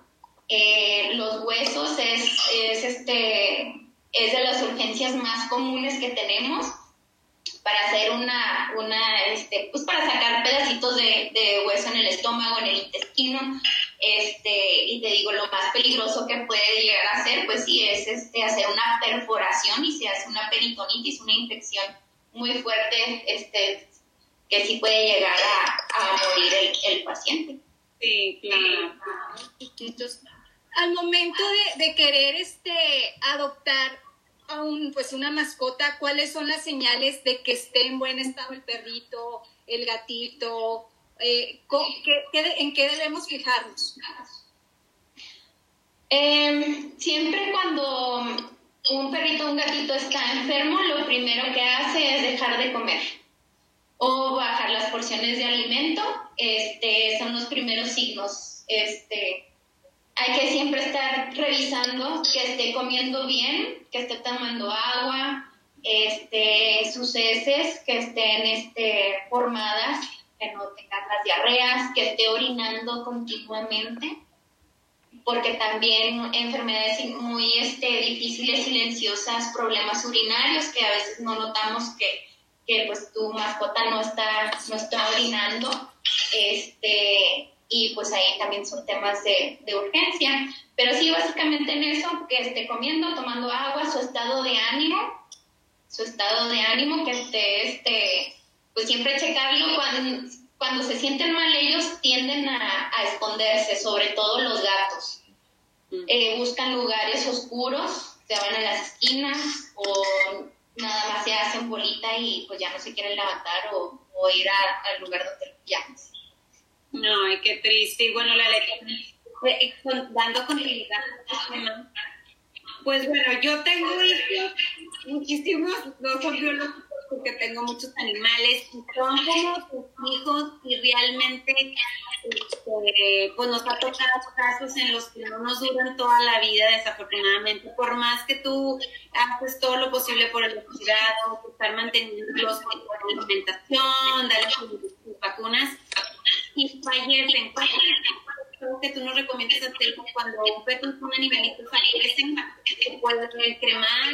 Eh, los huesos es, es, este, es de las urgencias más comunes que tenemos para hacer una, una este, pues para sacar pedacitos de, de, hueso en el estómago, en el intestino, este, y te digo, lo más peligroso que puede llegar a hacer, pues sí, es este, hacer una perforación y se hace una peritonitis, una infección muy fuerte este, que sí puede llegar a, morir el, paciente. Sí, claro. al momento de, querer este, adoptar a un, pues una mascota, ¿cuáles son las señales de que esté en buen estado el perrito, el gatito? Eh, ¿En qué debemos fijarnos? Em, siempre cuando un perrito o un gatito está enfermo, lo primero que hace es dejar de comer o bajar las porciones de alimento. Este, son los primeros signos. Este, hay que siempre estar revisando que esté comiendo bien, que esté tomando agua, este, sus heces que estén este, formadas, que no tengan las diarreas, que esté orinando continuamente porque también enfermedades muy este, difíciles, silenciosas, problemas urinarios que a veces no notamos que, que pues tu mascota no está, no está orinando. Este, y pues ahí también son temas de, de urgencia. Pero sí, básicamente en eso, que esté comiendo, tomando agua, su estado de ánimo, su estado de ánimo, que esté, este, pues siempre checarlo cuando, cuando se sienten mal ellos tienden a, a esconderse, sobre todo los gatos. Mm. Eh, buscan lugares oscuros, se van a las esquinas o nada más se hacen bolita y pues ya no se quieren levantar o, o ir al lugar donde ya. No, ay, qué triste. Y bueno, la letra, eh, dando continuidad pues bueno, yo tengo hijos, muchísimos, no son biológicos porque tengo muchos animales, y son como sus hijos y realmente este, pues nos ha tocado casos en los que no nos duran toda la vida, desafortunadamente, por más que tú haces todo lo posible por el cuidado, estar manteniéndolos con alimentación, darles sus vacunas, y fallecen. Que tú nos recomiendas hacer cuando un perro y un animalito fallecen? puede cremar?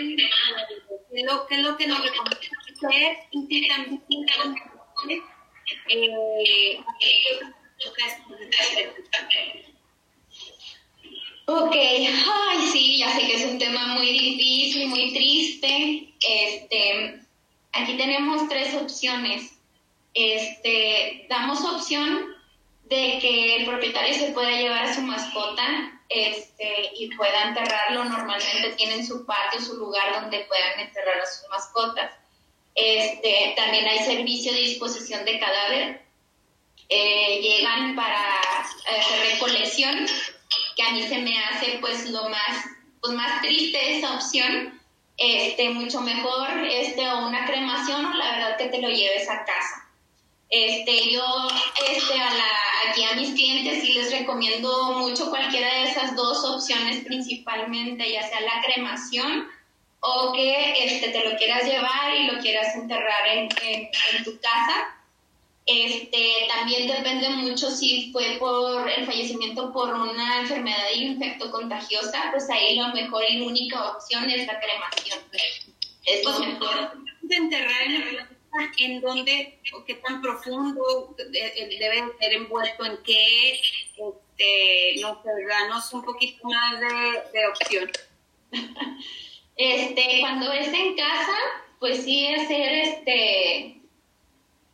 ¿Qué es lo, qué es lo que nos recomiendas hacer? Y también, eh, Ok, ay sí, ya sé que es un tema muy difícil, muy triste. Este, aquí tenemos tres opciones. Este, damos opción de que el propietario se pueda llevar a su mascota este, y pueda enterrarlo. Normalmente tienen su patio, su lugar donde puedan enterrar a sus mascotas. Este, también hay servicio de disposición de cadáver eh, llegan para hacer recolección, que a mí se me hace pues lo más, pues más triste esa opción, este, mucho mejor este, o una cremación o la verdad que te lo lleves a casa. Este, yo este, a la, aquí a mis clientes sí les recomiendo mucho cualquiera de esas dos opciones principalmente, ya sea la cremación o que este, te lo quieras llevar y lo quieras enterrar en, en tu casa este, también depende mucho si fue por el fallecimiento por una enfermedad infectocontagiosa, pues ahí lo mejor y única opción es la cremación. Es lo mejor. De enterrar en en dónde qué tan profundo debe ser envuelto en qué, este, no danos un poquito más de, de opción. Este, cuando es en casa, pues sí hacer este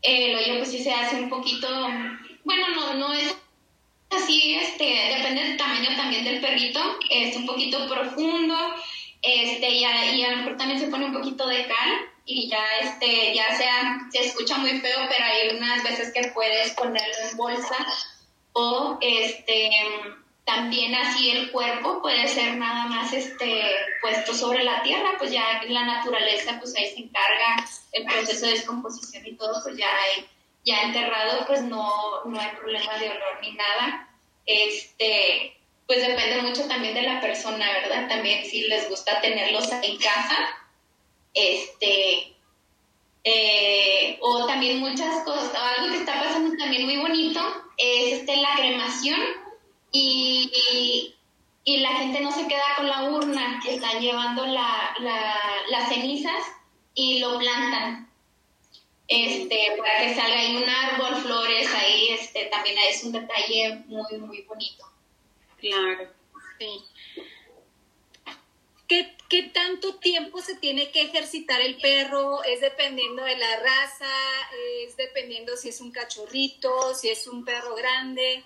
el hoyo pues sí se hace un poquito, bueno, no, no es así, este, depende del tamaño también del perrito, es un poquito profundo, este, y a, y a lo mejor también se pone un poquito de cal y ya, este, ya sea, se escucha muy feo, pero hay unas veces que puedes ponerlo en bolsa o, este, también así el cuerpo puede ser nada más este puesto sobre la tierra, pues ya la naturaleza pues ahí se encarga el proceso de descomposición y todo, pues ya hay, ya enterrado pues no, no hay problema de olor ni nada. Este, pues depende mucho también de la persona, ¿verdad? También si les gusta tenerlos en casa, este, eh, o también muchas cosas, algo que está pasando también muy bonito es este, la cremación y, y, la gente no se queda con la urna, están llevando la, las cenizas y lo plantan. Este, para que salga ahí un árbol, flores, ahí este, también es un detalle muy, muy bonito. Claro. Sí. ¿Qué, ¿Qué, tanto tiempo se tiene que ejercitar el perro? ¿Es dependiendo de la raza? ¿Es dependiendo si es un cachorrito, si es un perro grande?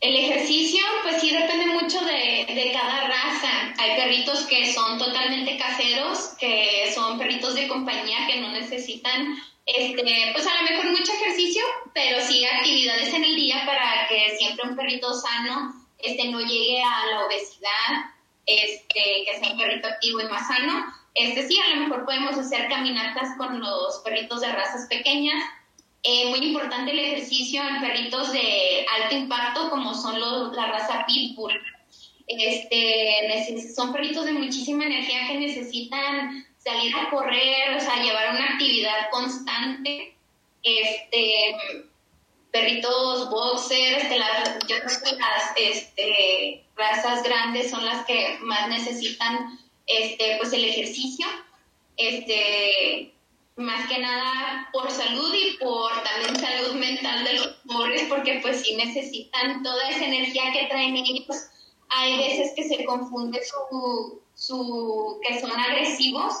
El ejercicio, pues sí depende mucho de, de, cada raza. Hay perritos que son totalmente caseros, que son perritos de compañía que no necesitan, este, pues a lo mejor mucho ejercicio, pero sí actividades en el día para que siempre un perrito sano este, no llegue a la obesidad, este, que sea un perrito activo y más sano. Este sí, a lo mejor podemos hacer caminatas con los perritos de razas pequeñas eh, muy importante el ejercicio en perritos de alto impacto como son los, la raza Pitbull. Este, son perritos de muchísima energía que necesitan salir a correr, o sea, llevar una actividad constante. Este, perritos boxers, las, yo creo que las este, razas grandes son las que más necesitan este, pues el ejercicio. Este, más que nada por salud y por también salud mental de los pobres, porque pues sí necesitan toda esa energía que traen ellos. Hay veces que se confunde su, su que son agresivos,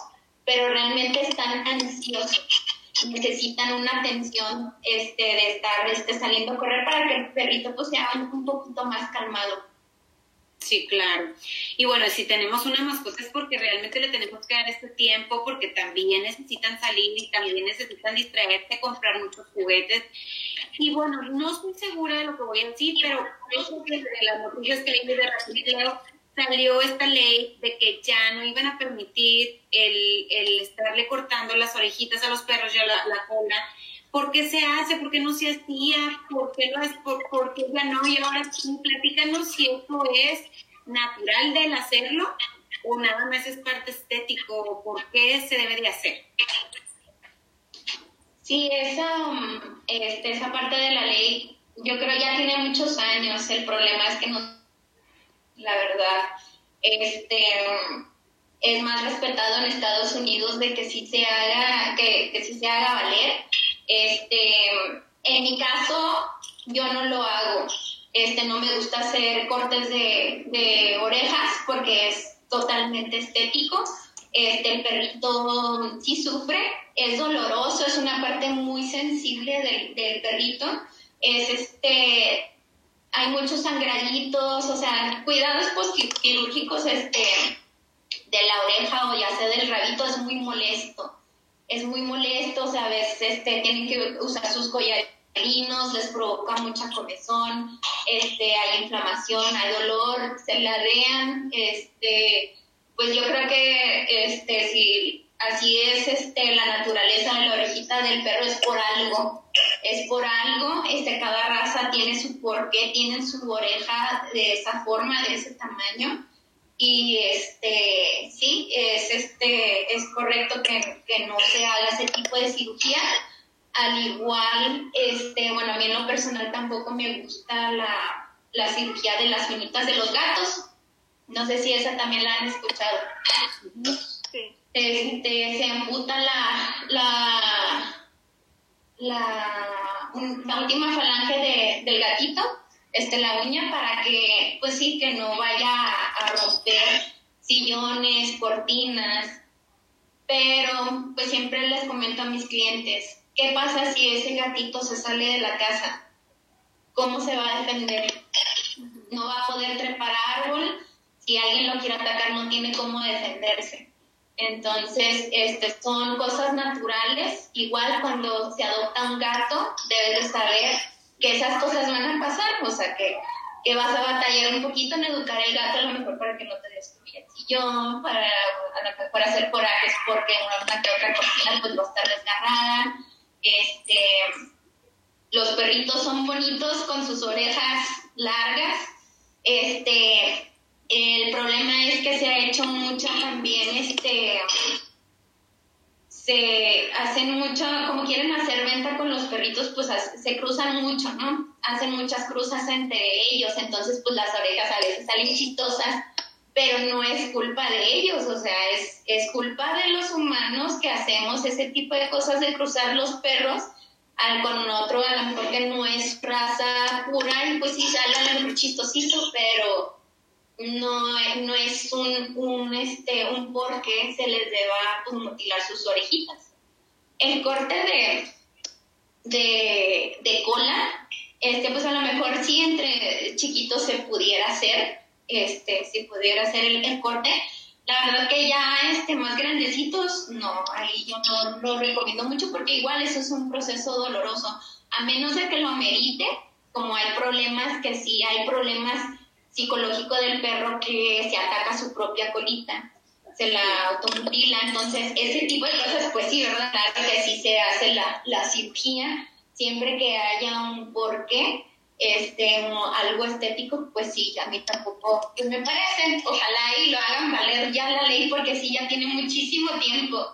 pero realmente están ansiosos. Necesitan una atención este, de estar este, saliendo a correr para que el perrito pues sea un poquito más calmado. Sí, claro. Y bueno, si tenemos una mascota es porque realmente le tenemos que dar este tiempo, porque también necesitan salir y también necesitan distraerse, comprar muchos juguetes. Y bueno, no estoy segura de lo que voy a decir, pero creo que de las noticias que leí de Leo salió esta ley de que ya no iban a permitir el, el estarle cortando las orejitas a los perros y a la, la cola ¿Por qué se hace? ¿Por qué no se hacía? ¿Por qué, es, por, qué ya no? Y ahora sí, platícanos si eso es natural del hacerlo o nada más es parte estético. ¿Por qué se debe de hacer? Sí, esa, este, esa parte de la ley yo creo ya tiene muchos años. El problema es que no, la verdad, este, es más respetado en Estados Unidos de que sí se haga, que, que sí se haga valer este, en mi caso, yo no lo hago. Este, no me gusta hacer cortes de, orejas porque es totalmente estético. Este, el perrito sí sufre, es doloroso, es una parte muy sensible del, perrito. Es este, hay muchos sangraditos, o sea, cuidados quirúrgicos este, de la oreja o ya sea del rabito es muy molesto. Es muy molesto, o sea, a veces este, tienen que usar sus collarinos, les provoca mucha comezón, este, hay inflamación, hay dolor, se ladean, este, pues yo creo que este, si así es este, la naturaleza de la orejita del perro, es por algo, es por algo, este, cada raza tiene su porqué, tienen su oreja de esa forma, de ese tamaño, y este sí es este es correcto que, no se haga ese tipo de cirugía al igual este bueno a mí en lo personal tampoco me gusta la, la cirugía de las finitas de los gatos no sé si esa también la han escuchado. Este se amputa la la la, última falange de, del gatito este, la uña para que, pues sí, que no vaya a romper sillones, cortinas. Pero, pues siempre les comento a mis clientes, ¿qué pasa si ese gatito se sale de la casa? ¿Cómo se va a defender? No va a poder trepar árbol. Si alguien lo quiere atacar, no tiene cómo defenderse. Entonces, este, son cosas naturales. Igual cuando se adopta un gato, debes de saber que esas cosas van a pasar, o sea, que, que vas a batallar un poquito en educar al gato a lo mejor para que no te destruya el sillón, para a lo mejor hacer corajes porque una que otra cocina pues va a estar desgarrada, este, los perritos son bonitos con sus orejas largas, este, el problema es que se ha hecho mucho también, este, se hacen mucho, como quieren hacer venta con los perritos, pues se cruzan mucho, ¿no? Hacen muchas cruzas entre ellos, entonces pues las orejas a veces salen chistosas, pero no es culpa de ellos, o sea, es, es culpa de los humanos que hacemos ese tipo de cosas de cruzar los perros al, con otro, a lo mejor que no es raza pura, y pues sí sale a chistosito, pero no, no es un, un, este, un por qué se les deba pues, mutilar sus orejitas. El corte de, de, de, cola, este, pues a lo mejor sí entre chiquitos se pudiera hacer, este, si pudiera hacer el, corte. La verdad que ya este, más grandecitos, no, ahí yo no lo recomiendo mucho porque igual eso es un proceso doloroso. A menos de que lo merite, como hay problemas, que sí hay problemas psicológico del perro que se ataca su propia colita, se la automutila. Entonces, ese tipo de cosas, pues sí, ¿verdad? Claro que sí se hace la, la cirugía, siempre que haya un porqué, este, algo estético, pues sí, a mí tampoco, pues me parece, ojalá y lo hagan valer ya la ley, porque sí, ya tiene muchísimo tiempo.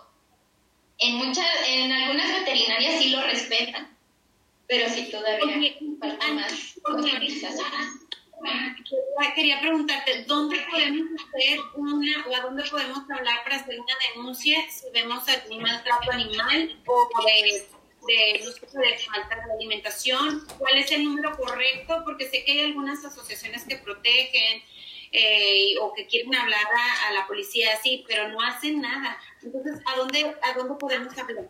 En muchas, en algunas veterinarias sí lo respetan, pero sí todavía falta más quería preguntarte, ¿dónde podemos hacer una, o a dónde podemos hablar para hacer una denuncia si vemos algún maltrato animal o de, de, de de alimentación? ¿Cuál es el número correcto? Porque sé que hay algunas asociaciones que protegen eh, o que quieren hablar a, la policía así, pero no hacen nada. Entonces, ¿a dónde, a dónde podemos hablar?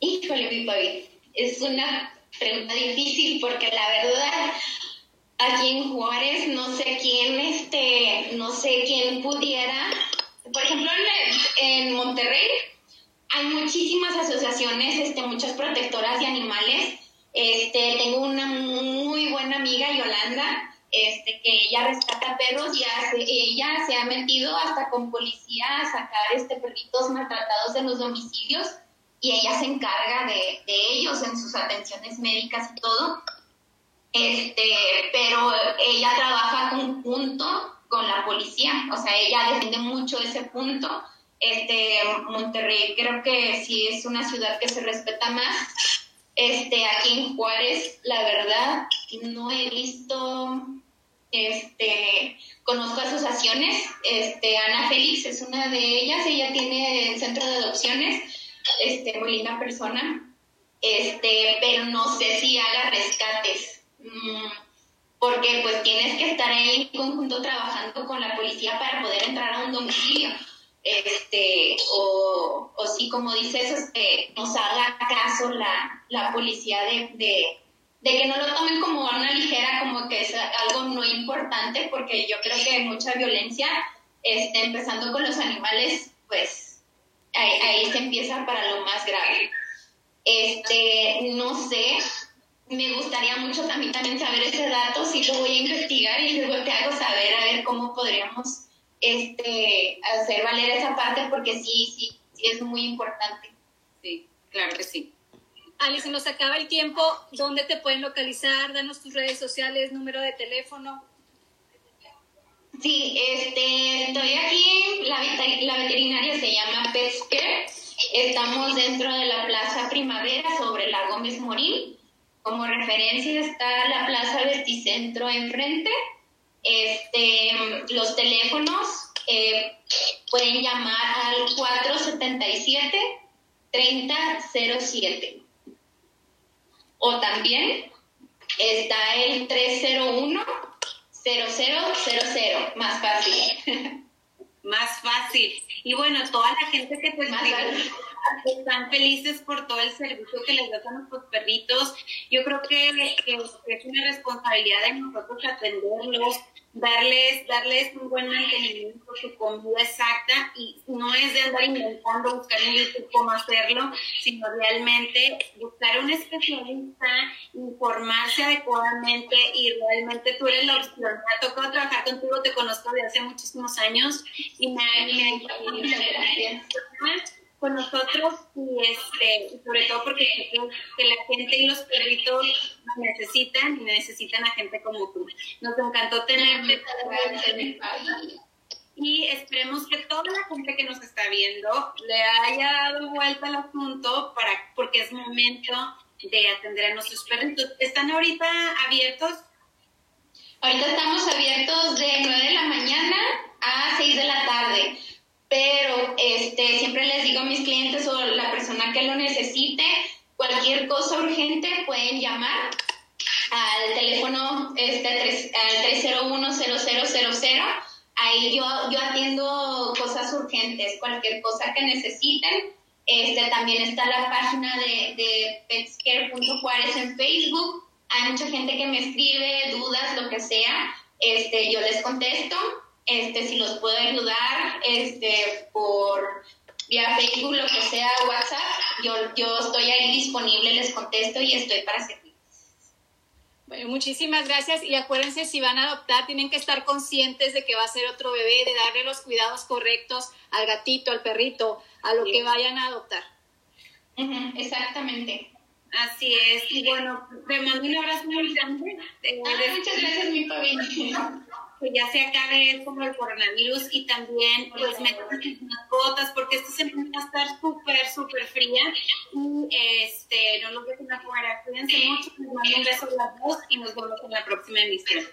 Híjole, mi papi, es una pregunta difícil porque la verdad aquí en Juárez no sé quién este no sé quién pudiera. Por ejemplo en, Monterrey hay muchísimas asociaciones este muchas protectoras de animales. Este tengo una muy buena amiga Yolanda este que ella rescata perros y ella se ha metido hasta con policía a sacar este perritos maltratados de los domicilios y ella se encarga de, ellos en sus atenciones médicas y todo. Este, pero ella trabaja conjunto con la policía, o sea, ella defiende mucho ese punto. Este, Monterrey creo que sí es una ciudad que se respeta más. Este, aquí en Juárez, la verdad, no he visto, este, conozco asociaciones, este, Ana Félix es una de ellas, ella tiene el centro de adopciones, este, muy linda persona, este, pero no sé si haga rescates, mm, porque pues tienes que estar ahí en conjunto trabajando con la policía para poder entrar a un domicilio, este, o, o sí, como dices, este, nos haga caso la, la policía de, de, de que no lo tomen como una ligera, como que es algo no importante, porque yo creo que hay mucha violencia, este, empezando con los animales, pues ahí, se empieza para lo más grave. Este, no sé, me gustaría mucho también, también saber ese dato, sí lo voy a investigar y luego te hago saber a ver cómo podríamos este, hacer valer esa parte porque sí, sí, sí es muy importante. Sí, claro que sí. Alice, nos acaba el tiempo. ¿Dónde te pueden localizar? Danos tus redes sociales, número de teléfono. Sí, este, estoy aquí, la, veterinaria se llama Pesquer, estamos dentro de la Plaza Primavera sobre la Gómez Morín, como referencia está la Plaza Verticentro enfrente, este, los teléfonos eh, pueden llamar al 477 3007 o también está el 301 0000, más fácil. más fácil. Y bueno, toda la gente que pues están felices por todo el servicio que les dan a nuestros perritos. Yo creo que, es una responsabilidad de nosotros atenderlos, darles, darles un buen mantenimiento, su comida exacta y no es de andar inventando, buscar en YouTube cómo hacerlo, sino realmente buscar un especialista, informarse adecuadamente y realmente tú eres la opción. Me ha tocado trabajar contigo, te conozco de hace muchísimos años y me, me, me, con nosotros y este sobre todo porque que, la gente y los perritos necesitan y necesitan a gente como tú. Nos encantó tenerte y esperemos que toda la gente que nos está viendo le haya dado vuelta al asunto para porque es momento de atender a nuestros perritos. ¿Están ahorita abiertos? Ahorita estamos abiertos de 9 de la mañana a 6 de la tarde pero este, siempre les digo a mis clientes o la persona que lo necesite, cualquier cosa urgente pueden llamar al teléfono este, al 301-0000. Ahí yo, yo atiendo cosas urgentes, cualquier cosa que necesiten. Este, también está la página de, de petscare.juárez en Facebook. Hay mucha gente que me escribe dudas, lo que sea. Este, yo les contesto este, si los puedo ayudar, este, por vía Facebook, lo que sea, WhatsApp, yo, yo estoy ahí disponible, les contesto y estoy para servir. Bueno, muchísimas gracias y acuérdense si van a adoptar tienen que estar conscientes de que va a ser otro bebé, de darle los cuidados correctos al gatito, al perrito, a lo que vayan a adoptar. exactamente. Así es. Y bueno, te mando un abrazo muy grande. Ah, muchas gracias, mi familia. que ya se acabe como el coronavirus y también pues metan sus mascotas porque esta semana va a estar súper, súper fría y este, no lo dejen afuera. Cuídense mucho, les mando un beso a las dos y nos vemos en la próxima emisión.